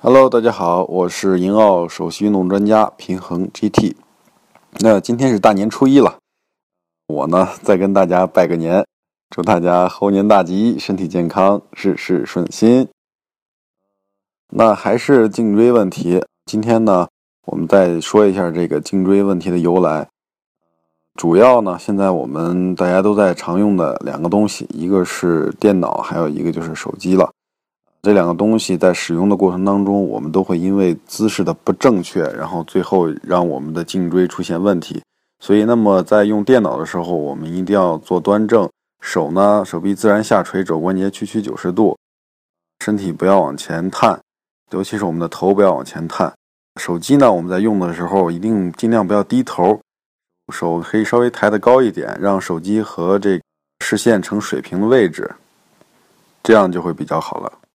Hello，大家好，我是银奥首席运动专家平衡 GT。那今天是大年初一了，我呢再跟大家拜个年，祝大家猴年大吉，身体健康，事事顺心。那还是颈椎问题，今天呢我们再说一下这个颈椎问题的由来。主要呢，现在我们大家都在常用的两个东西，一个是电脑，还有一个就是手机了。这两个东西在使用的过程当中，我们都会因为姿势的不正确，然后最后让我们的颈椎出现问题。所以，那么在用电脑的时候，我们一定要做端正，手呢手臂自然下垂，肘关节屈曲九十度，身体不要往前探，尤其是我们的头不要往前探。手机呢，我们在用的时候一定尽量不要低头，手可以稍微抬得高一点，让手机和这视线成水平的位置，这样就会比较好了。